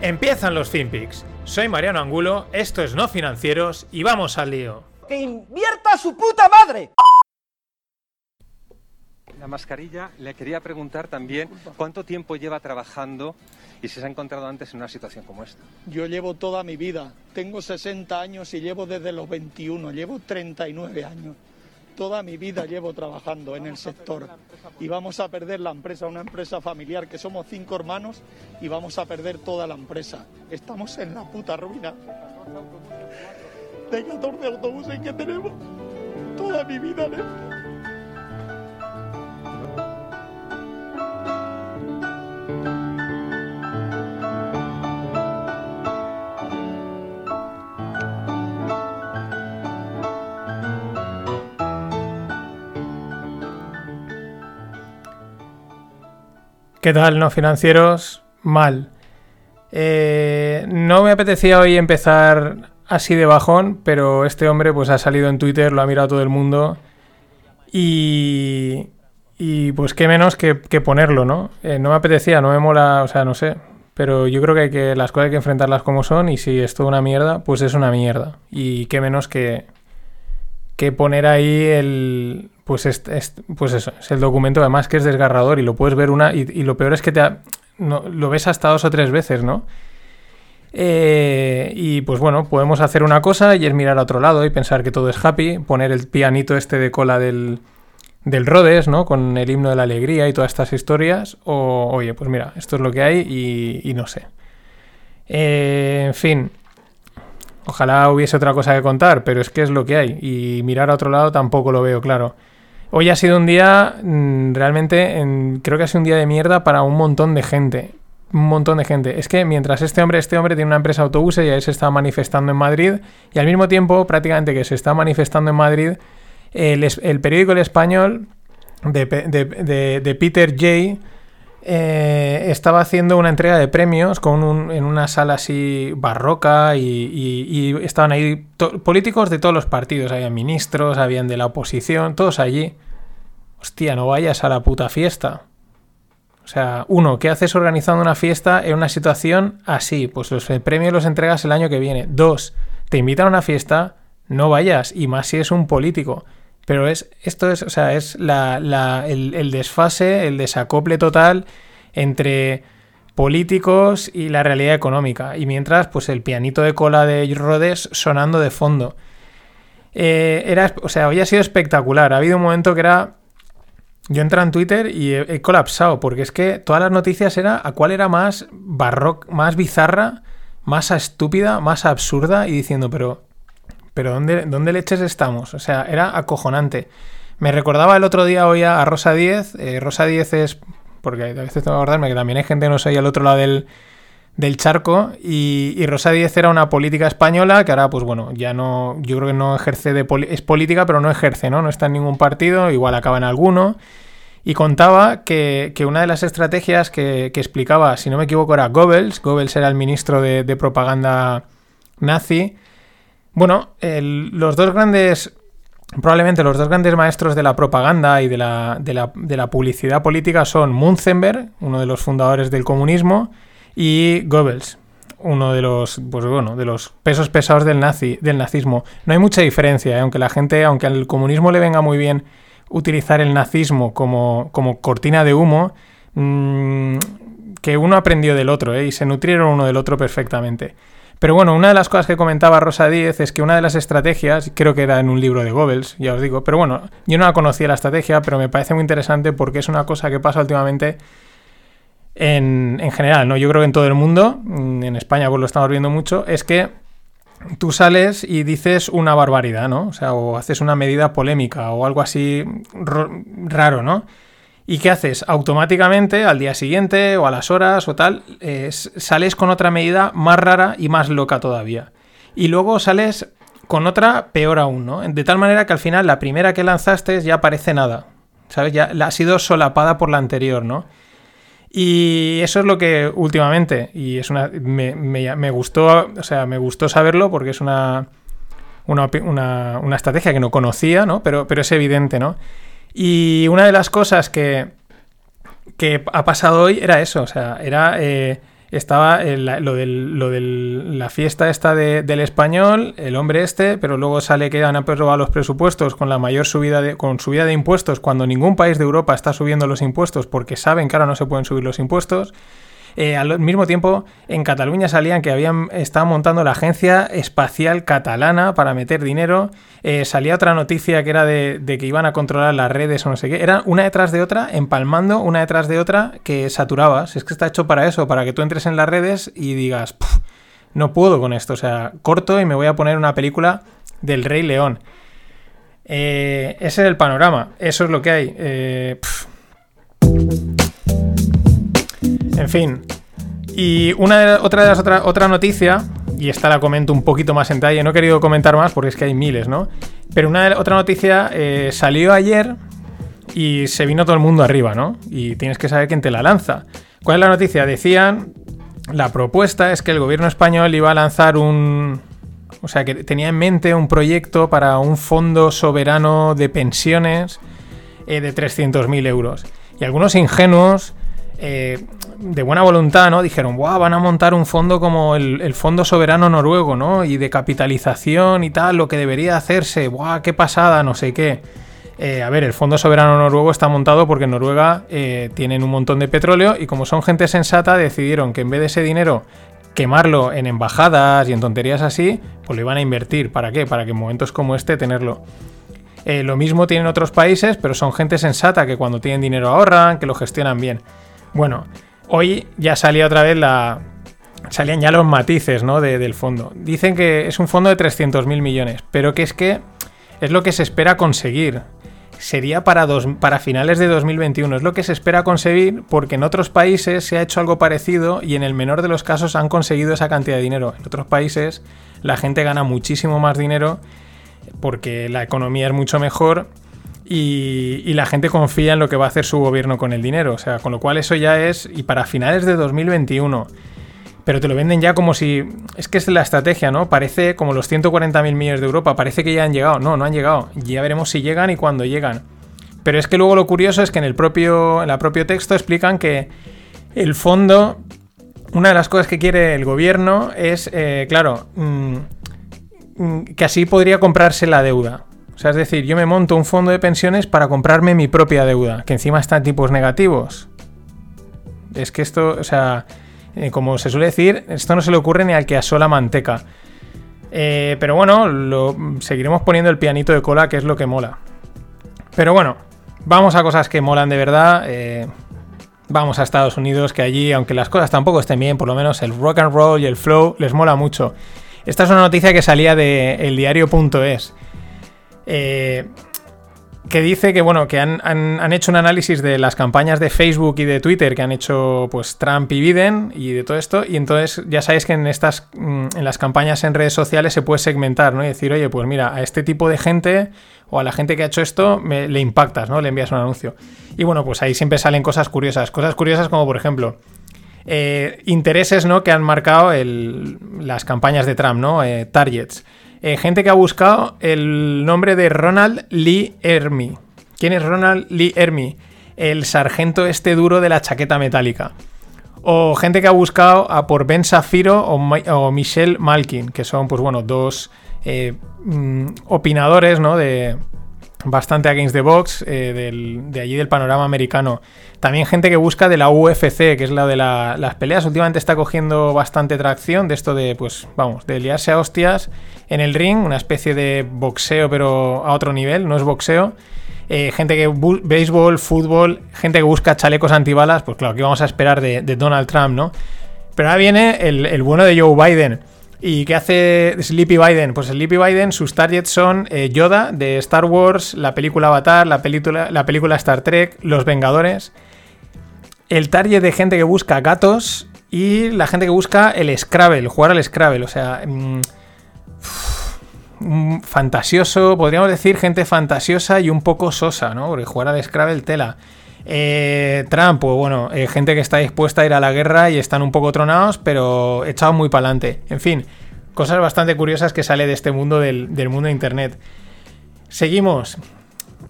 Empiezan los FinPix. Soy Mariano Angulo, esto es No Financieros y vamos al lío. ¡Que invierta su puta madre! La mascarilla, le quería preguntar también cuánto tiempo lleva trabajando y si se ha encontrado antes en una situación como esta. Yo llevo toda mi vida, tengo 60 años y llevo desde los 21, llevo 39 años. Toda mi vida llevo trabajando en el sector y vamos a perder la empresa, una empresa familiar que somos cinco hermanos y vamos a perder toda la empresa. Estamos en la puta ruina. De 14 autobuses que tenemos, toda mi vida. ¿no? ¿Qué tal, no financieros? Mal. Eh, no me apetecía hoy empezar así de bajón, pero este hombre pues ha salido en Twitter, lo ha mirado todo el mundo y, y pues qué menos que, ponerlo, ¿no? Eh, no me apetecía, no me mola, o sea, no sé, pero yo creo que, hay que las cosas hay que enfrentarlas como son y si es toda una mierda, pues es una mierda. Y qué menos que, que poner ahí el, pues, es, pues eso, es el documento además que es desgarrador y lo puedes ver una... Y, lo peor es que te lo ves hasta dos o tres veces, ¿no? Eh, y pues bueno, podemos hacer una cosa y es mirar a otro lado y pensar que todo es happy, poner el pianito este de cola del, del Rhodes, ¿no? Con el himno de la alegría y todas estas historias. O, oye, pues mira, esto es lo que hay y, no sé. Eh, en fin, ojalá hubiese otra cosa que contar, pero es que es lo que hay. Y mirar a otro lado tampoco lo veo claro. Hoy ha sido un día, mm, realmente, creo que ha sido un día de mierda para un montón de gente. Un montón de gente. Es que mientras este hombre, este hombre tiene una empresa de autobuses y ahí se está manifestando en Madrid, y al mismo tiempo, prácticamente que se está manifestando en Madrid, el, periódico El Español de Peter Jay eh, estaba haciendo una entrega de premios con en una sala así barroca y, estaban ahí políticos de todos los partidos, había ministros, habían de la oposición, todos allí. Hostia, no vayas a la puta fiesta. O sea, uno, ¿qué haces organizando una fiesta en una situación así? Pues los premios los entregas el año que viene. Dos, te invitan a una fiesta, no vayas, y más si es un político. Pero es, esto es, o sea, es el, desfase, el desacople total entre políticos y la realidad económica. Y mientras, pues el pianito de cola de Rhodes sonando de fondo. Eh, era, o sea, hoy ha sido espectacular. Ha habido un momento que era. Yo entré en Twitter y he, colapsado, porque es que todas las noticias era a cuál era más barroca, más bizarra, más estúpida, más absurda, y diciendo, pero pero ¿dónde, ¿dónde leches estamos? O sea, era acojonante. Me recordaba el otro día hoy a Rosa 10. Eh, Rosa 10 es, porque a veces tengo que acordarme que también hay gente no sé al otro lado del, charco. Y, Rosa 10 era una política española que ahora, pues bueno, ya no, yo creo que no ejerce de, es política, pero no ejerce, ¿no? No está en ningún partido, igual acaba en alguno. Y contaba que, una de las estrategias que, explicaba, si no me equivoco, era Goebbels. Goebbels era el ministro de propaganda nazi bueno, los dos grandes, probablemente los dos grandes maestros de la propaganda y de la, de la, publicidad política son Munzenberg, uno de los fundadores del comunismo, y Goebbels, uno de los, pues bueno, de los pesos pesados del, nazi, del nazismo. No hay mucha diferencia, ¿eh? aunque la gente, aunque al comunismo le venga muy bien utilizar el nazismo como, como cortina de humo, mm, que uno aprendió del otro ¿eh? y se nutrieron uno del otro perfectamente. Pero bueno, una de las cosas que comentaba Rosa Díez es que una de las estrategias, creo que era en un libro de Goebbels, ya os digo, pero bueno, yo no la conocía la estrategia, pero me parece muy interesante porque es una cosa que pasa últimamente en, en general, ¿no? Yo creo que en todo el mundo, mm, en España pues lo estamos viendo mucho, es que tú sales y dices una barbaridad, ¿no? O sea, o haces una medida polémica o algo así raro, ¿no? ¿Y qué haces? Automáticamente, al día siguiente o a las horas o tal, sales con otra medida más rara y más loca todavía. Y luego sales con otra peor aún, ¿no? De tal manera que al final la primera que lanzaste ya parece nada. ¿Sabes? Ya ha sido solapada por la anterior, ¿no? Y eso es lo que últimamente, y es una. Me, me- me gustó. O sea, me gustó saberlo porque es una. Una, una- una estrategia que no conocía, ¿no? Pero, pero es evidente, ¿no? Y una de las cosas que, que ha pasado hoy era eso, o sea, era eh, estaba lo de lo del- la fiesta esta de- del español, el hombre este, pero luego sale que han aprobado los presupuestos con la mayor subida de, con subida de impuestos cuando ningún país de Europa está subiendo los impuestos porque saben que ahora no se pueden subir los impuestos. Eh, al mismo tiempo, en Cataluña salían que habían estaban montando la Agencia Espacial Catalana para meter dinero. Eh, salía otra noticia que era de, que iban a controlar las redes o no sé qué. Era una detrás de otra, empalmando una detrás de otra que saturabas. Es que está hecho para eso, para que tú entres en las redes y digas, "Puf, no puedo con esto. O sea, corto y me voy a poner una película del Rey León. Eh, ese es el panorama. Eso es lo que hay. Eh. En fin. Y una otra de las otra, otra noticia, y esta la comento un poquito más en detalle, no he querido comentar más porque es que hay miles, ¿no? Pero una de- otra noticia eh, salió ayer y se vino todo el mundo arriba, ¿no? Y tienes que saber quién te la lanza. ¿Cuál es la noticia? Decían, la propuesta es que el gobierno español iba a lanzar un... O sea, que tenía en mente un proyecto para un fondo soberano de pensiones eh, de 300.000 euros. Y algunos ingenuos, eh, de buena voluntad, ¿no? Dijeron, Buah, van a montar un fondo como el, el Fondo Soberano Noruego, ¿no? Y de capitalización y tal, lo que debería hacerse. Buah, qué pasada, no sé qué. Eh, a ver, el Fondo Soberano Noruego está montado porque en Noruega eh, tienen un montón de petróleo y como son gente sensata decidieron que en vez de ese dinero quemarlo en embajadas y en tonterías así, pues lo iban a invertir. ¿Para qué? Para que en momentos como este tenerlo. Eh, lo mismo tienen otros países, pero son gente sensata que cuando tienen dinero ahorran, que lo gestionan bien. Bueno, hoy ya salía otra vez la... Salían ya los matices ¿no? de- del fondo. Dicen que es un fondo de 300.000 millones, pero que es que es lo que se espera conseguir. Sería para, dos- para finales de 2021. Es lo que se espera conseguir porque en otros países se ha hecho algo parecido y en el menor de los casos han conseguido esa cantidad de dinero. En otros países la gente gana muchísimo más dinero porque la economía es mucho mejor y, la gente confía en lo que va a hacer su gobierno con el dinero. O sea, con lo cual eso ya es, y para finales de 2021. Pero te lo venden ya como si... Es que es la estrategia, ¿no? Parece como los 140.000 millones de Europa, parece que ya han llegado. No, no han llegado. Ya veremos si llegan y cuándo llegan. Pero es que luego lo curioso es que en el propio, en propio texto explican que el fondo, una de las cosas que quiere el gobierno es, eh, claro, mm, mm, que así podría comprarse la deuda. O sea, es decir, yo me monto un fondo de pensiones para comprarme mi propia deuda, que encima está en tipos negativos. Es que esto, o sea, eh, como se suele decir, esto no se le ocurre ni al que asola manteca. Eh, pero bueno, seguiremos poniendo el pianito de cola, que es lo que mola. Pero bueno, vamos a cosas que molan de verdad. eh, vamos a Estados Unidos, que allí, aunque las cosas tampoco estén bien, por lo menos el rock and roll y el flow les mola mucho. Esta es una noticia que salía de eldiario.es. Eh, que dice que bueno, que han, han- hecho un análisis de las campañas de Facebook y de Twitter que han hecho pues Trump y Biden y de todo esto. Y entonces ya sabéis que en estas mm, en las campañas en redes sociales se puede segmentar, ¿no? Y decir, oye, pues mira, a este tipo de gente o a la gente que ha hecho esto le impactas, ¿no? Le envías un anuncio. Y bueno, pues ahí siempre salen cosas curiosas. Cosas curiosas como por ejemplo. eh, intereses ¿no? que han marcado las campañas de Trump, ¿no? Eh, targets. Eh, gente que ha buscado el nombre de Ronald Lee Ermey. ¿Quién es Ronald Lee Ermey? El sargento este duro de la chaqueta metálica. O gente que ha buscado a por Ben Safiro o, Ma- Michelle Malkin, que son, pues bueno, dos eh, mm, opinadores, ¿no? De bastante against the box eh, de allí del panorama americano. También gente que busca de la UFC, que es la de la- las peleas. Últimamente está cogiendo bastante tracción de esto de, pues, vamos, de liarse a hostias en el ring, una especie de boxeo, pero a otro nivel, no es boxeo. Eh, gente que béisbol, fútbol, gente que busca chalecos antibalas, pues claro, que vamos a esperar de, Donald Trump, ¿no? Pero ahora viene el bueno de Joe Biden. ¿Y qué hace Sleepy Biden? Pues Sleepy Biden, sus targets son eh, Yoda de Star Wars, la película Avatar, la película, la película Star Trek, Los Vengadores. El target de gente que busca gatos y la gente que busca el Scrabble, jugar al Scrabble. O sea, mm, fantasioso, podríamos decir gente fantasiosa y un poco sosa, ¿no? Porque jugar al Scrabble tela. Eh, Trump, pues bueno, eh, gente que está dispuesta a ir a la guerra y están un poco tronados, pero echados muy para adelante. En fin, cosas bastante curiosas que sale de este mundo del, mundo de Internet. Seguimos.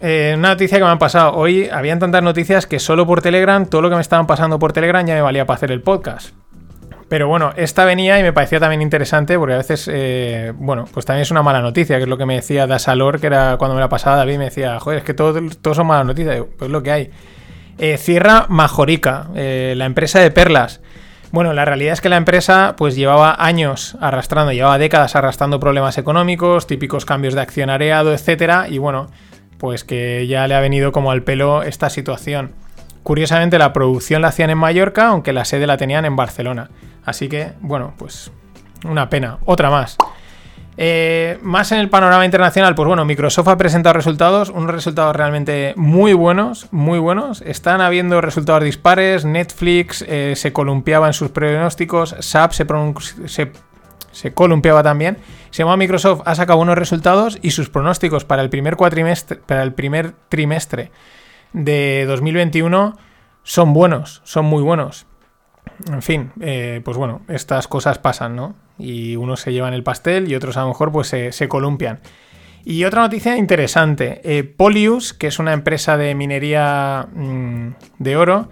Eh, una noticia que me han pasado. Hoy habían tantas noticias que solo por Telegram, todo lo que me estaban pasando por Telegram ya me valía para hacer el podcast. Pero bueno, esta venía y me parecía también interesante porque a veces, eh, bueno, pues también es una mala noticia, que es lo que me decía Dasalor, que era cuando me la pasaba David, me decía, joder, es que todo, todo son malas noticias. Pues lo que hay. Eh, cierra Majorica, eh, la empresa de perlas. Bueno, la realidad es que la empresa pues llevaba años arrastrando, llevaba décadas arrastrando problemas económicos, típicos cambios de accionariado, etcétera, y bueno, pues que ya le ha venido como al pelo esta situación. Curiosamente la producción la hacían en Mallorca, aunque la sede la tenían en Barcelona. Así que, bueno, pues una pena. Otra más. Eh, más en el panorama internacional, pues bueno, Microsoft ha presentado resultados, unos resultados realmente muy buenos, muy buenos. Están habiendo resultados dispares, Netflix eh, se columpiaba en sus pronósticos, SAP se, se, columpiaba también. Se llama Microsoft, ha sacado unos resultados y sus pronósticos para el primer cuatrimestre, para el primer trimestre de 2021 son buenos, son muy buenos. En fin, eh, pues bueno, estas cosas pasan, ¿no? Y unos se llevan el pastel y otros a lo mejor pues se, columpian. Y otra noticia interesante, eh, Polius, que es una empresa de minería mm, de oro,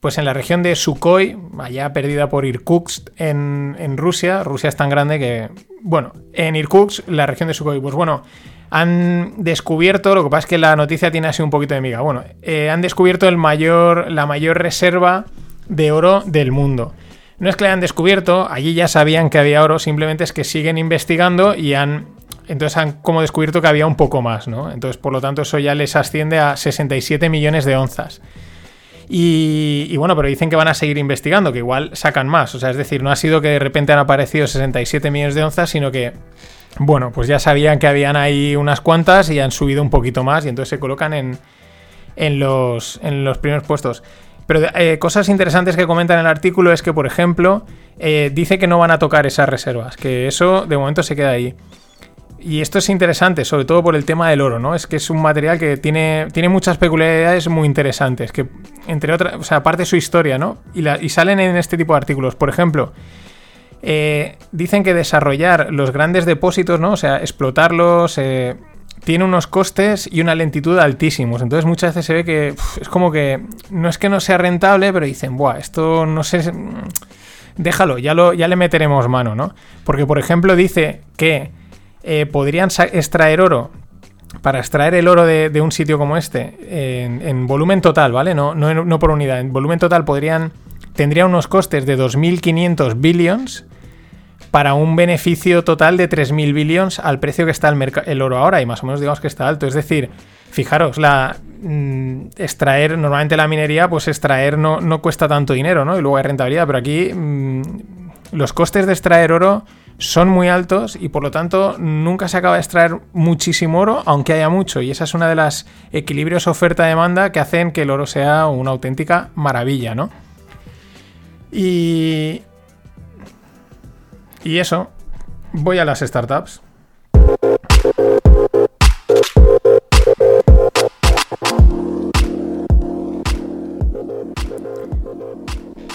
pues en la región de Sukhoi, allá perdida por Irkutsk en, Rusia, Rusia es tan grande que, bueno, en Irkutsk, la región de Sukhoi, pues bueno, han descubierto, lo que pasa es que la noticia tiene así un poquito de miga, bueno, eh, han descubierto el mayor, la mayor reserva de oro del mundo. No es que le hayan descubierto, allí ya sabían que había oro, simplemente es que siguen investigando y han. Entonces han como descubierto que había un poco más, ¿no? Entonces, por lo tanto, eso ya les asciende a 67 millones de onzas. Y, bueno, pero dicen que van a seguir investigando, que igual sacan más. O sea, es decir, no ha sido que de repente han aparecido 67 millones de onzas, sino que, bueno, pues ya sabían que habían ahí unas cuantas y han subido un poquito más y entonces se colocan en, en, los, en los primeros puestos. Pero eh, cosas interesantes que comenta en el artículo es que, por ejemplo, eh, dice que no van a tocar esas reservas, que eso de momento se queda ahí. Y esto es interesante, sobre todo por el tema del oro, ¿no? Es que es un material que tiene, tiene muchas peculiaridades muy interesantes, que entre otras, o sea, aparte de su historia, ¿no? Y, y salen en este tipo de artículos. Por ejemplo, eh, dicen que desarrollar los grandes depósitos, ¿no? O sea, explotarlos, tiene unos costes y una lentitud altísimos. Entonces muchas veces se ve que es como que no es que no sea rentable, pero dicen, buah, esto no sé, déjalo, ya, lo, ya le meteremos mano, ¿no? Porque, por ejemplo, dice que eh, podrían extraer oro. Para extraer el oro de, un sitio como este, en, volumen total, ¿vale? No, no, no por unidad, en volumen total podrían. Tendría unos costes de 2.500 billions para un beneficio total de 3.000 billions al precio que está el, el, oro ahora y más o menos digamos que está alto. Es decir, fijaros, la mm, extraer, normalmente la minería, pues extraer no, no, cuesta tanto dinero, ¿no? Y luego hay rentabilidad, pero aquí mm, los costes de extraer oro son muy altos y por lo tanto nunca se acaba de extraer muchísimo oro, aunque haya mucho. Y esa es una de las equilibrios oferta-demanda que hacen que el oro sea una auténtica maravilla, ¿no? Y, y eso, voy a las startups.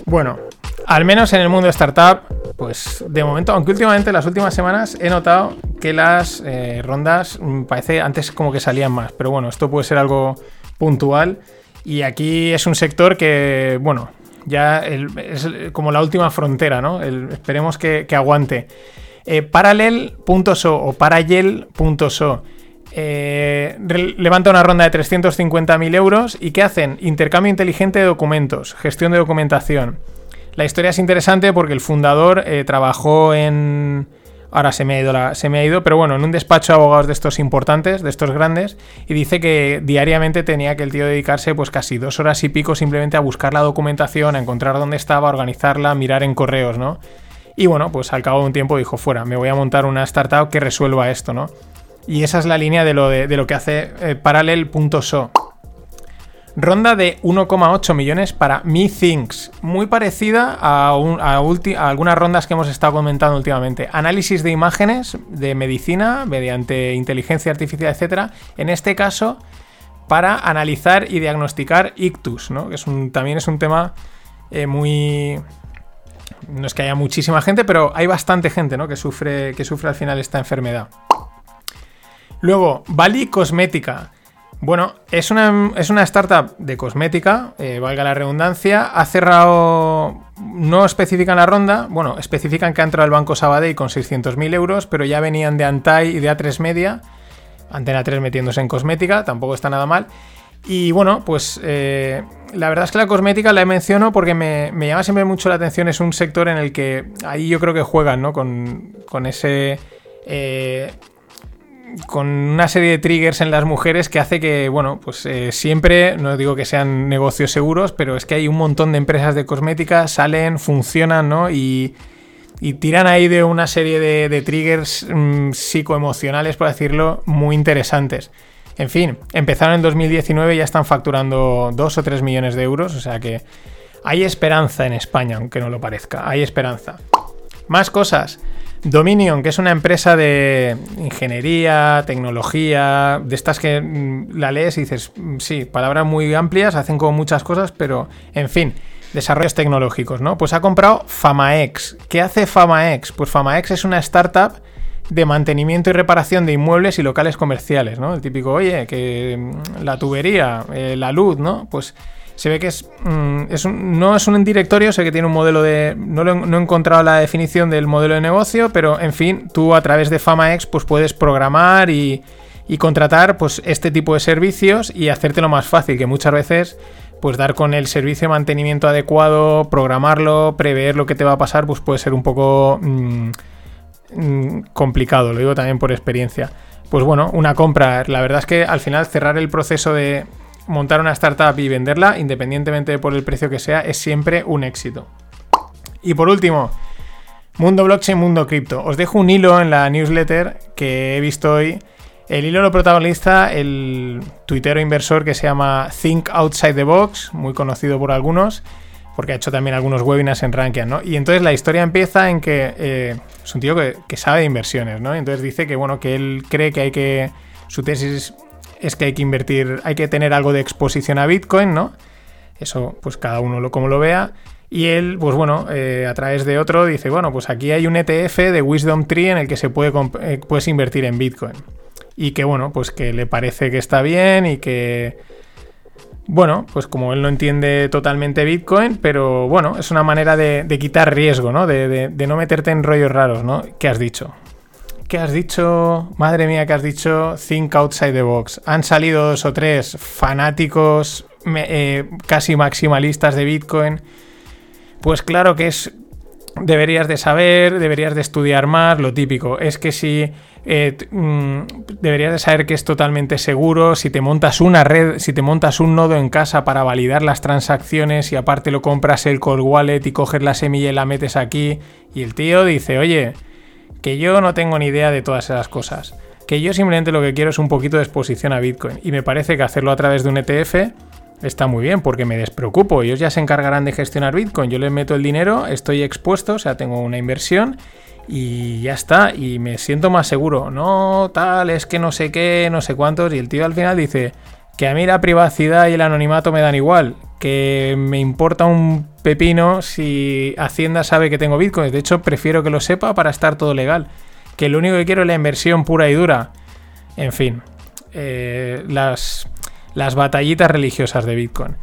Bueno, al menos en el mundo de startup, pues de momento, aunque últimamente las últimas semanas he notado que las eh, rondas mm, parece antes como que salían más, pero bueno, esto puede ser algo puntual y aquí es un sector que, bueno, ya es como la última frontera, ¿no? esperemos que, aguante. Eh, Parallel.so o Parallel.so eh, levanta una ronda de 350.000 euros y ¿qué hacen? Intercambio inteligente de documentos, gestión de documentación. La historia es interesante porque el fundador eh, trabajó en Ahora se me, ha ido se me ha ido, pero bueno, en un despacho de abogados de estos importantes, de estos grandes, y dice que diariamente tenía que el tío dedicarse pues casi dos horas y pico simplemente a buscar la documentación, a encontrar dónde estaba, a organizarla, a mirar en correos, ¿no? Y bueno, pues al cabo de un tiempo dijo, fuera, me voy a montar una startup que resuelva esto, ¿no? Y esa es la línea de lo, de, lo que hace eh, Parallel.so. Ronda de 1,8 millones para MeThings, muy parecida a, algunas rondas que hemos estado comentando últimamente. Análisis de imágenes de medicina mediante inteligencia artificial, etcétera. En este caso, para analizar y diagnosticar ictus, ¿no? Que también es un tema eh, muy. No es que haya muchísima gente, pero hay bastante gente, ¿no? Que sufre, que sufre al final esta enfermedad. Luego, Bali Cosmética. Bueno, es una, es una startup de cosmética, eh, valga la redundancia. Ha cerrado. No especifican la ronda. Bueno, especifican que ha entrado el Banco Sabadell con 600.000 euros, pero ya venían de Antai y de A3 Media. Antena 3 metiéndose en cosmética, tampoco está nada mal. Y bueno, pues eh, la verdad es que la cosmética la menciono porque me, me llama siempre mucho la atención. Es un sector en el que ahí yo creo que juegan, ¿no? Con, con ese. eh, con una serie de triggers en las mujeres que hace que, bueno, pues eh, siempre, no digo que sean negocios seguros, pero es que hay un montón de empresas de cosmética, salen, funcionan, ¿no? Y, y tiran ahí de una serie de, triggers mm, psicoemocionales, por decirlo, muy interesantes. En fin, empezaron en 2019 y ya están facturando 2 o 3 millones de euros, o sea que hay esperanza en España, aunque no lo parezca, hay esperanza. Más cosas. Dominion, que es una empresa de ingeniería, tecnología, de estas que mm, la lees y dices, mm, sí, palabras muy amplias, hacen como muchas cosas, pero en fin, desarrollos tecnológicos, ¿no? Pues ha comprado Famaex. ¿Qué hace Famaex? Pues Famaex es una startup de mantenimiento y reparación de inmuebles y locales comerciales, ¿no? El típico, oye, que mm, la tubería, eh, la luz, ¿no? Pues se ve que es, mm, no es un directorio, sé que tiene un modelo de... No, lo no he encontrado la definición del modelo de negocio, pero en fin, tú a través de FamaX pues puedes programar y, y contratar pues este tipo de servicios y hacértelo más fácil, que muchas veces pues dar con el servicio de mantenimiento adecuado, programarlo, prever lo que te va a pasar, pues puede ser un poco mm, mm, complicado, lo digo también por experiencia. Pues bueno, una compra, la verdad es que al final cerrar el proceso de montar una startup y venderla, independientemente de por el precio que sea, es siempre un éxito. Y por último, mundo blockchain, mundo cripto. Os dejo un hilo en la newsletter que he visto hoy. El hilo lo protagoniza el tuitero inversor que se llama Think Outside the Box, muy conocido por algunos, porque ha hecho también algunos webinars en Rankia, ¿no? Y entonces la historia empieza en que eh, es un tío que, sabe de inversiones, ¿no? Entonces dice que, bueno, que él cree que hay que... Su tesis es que hay que invertir, hay que tener algo de exposición a Bitcoin, ¿no? Eso, pues cada uno lo como lo vea. Y él, pues bueno, eh, a través de otro dice, bueno, pues aquí hay un ETF de Wisdom Tree en el que se puede eh, puedes invertir en Bitcoin. Y que bueno, pues que le parece que está bien y que... Bueno, pues como él no entiende totalmente Bitcoin, pero bueno, es una manera de, de quitar riesgo, ¿no? De, de- de no meterte en rollos raros, ¿no? ¿Qué has dicho? ¿Qué has dicho? Madre mía, ¿qué has dicho? Think outside the box. Han salido dos o tres fanáticos eh, casi maximalistas de Bitcoin. Pues claro que es. Deberías de saber, deberías de estudiar más, lo típico. Es que si. eh, mm, deberías de saber que es totalmente seguro. Si te montas una red, si te montas un nodo en casa para validar las transacciones y aparte lo compras el cold wallet y coges la semilla y la metes aquí. Y el tío dice, oye, que yo no tengo ni idea de todas esas cosas. Que yo simplemente lo que quiero es un poquito de exposición a Bitcoin. Y me parece que hacerlo a través de un ETF está muy bien porque me despreocupo. Ellos ya se encargarán de gestionar Bitcoin. Yo les meto el dinero, estoy expuesto, o sea, tengo una inversión y ya está. Y me siento más seguro. No, tal, es que no sé qué, no sé cuántos. Y el tío al final dice que a mí la privacidad y el anonimato me dan igual. Que me importa un pepino si Hacienda sabe que tengo Bitcoin. De hecho, prefiero que lo sepa para estar todo legal. Que lo único que quiero es la inversión pura y dura. En fin, eh, las, las batallitas religiosas de Bitcoin.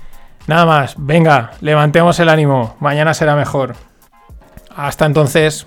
Nada más, venga, levantemos el ánimo. Mañana será mejor. Hasta entonces.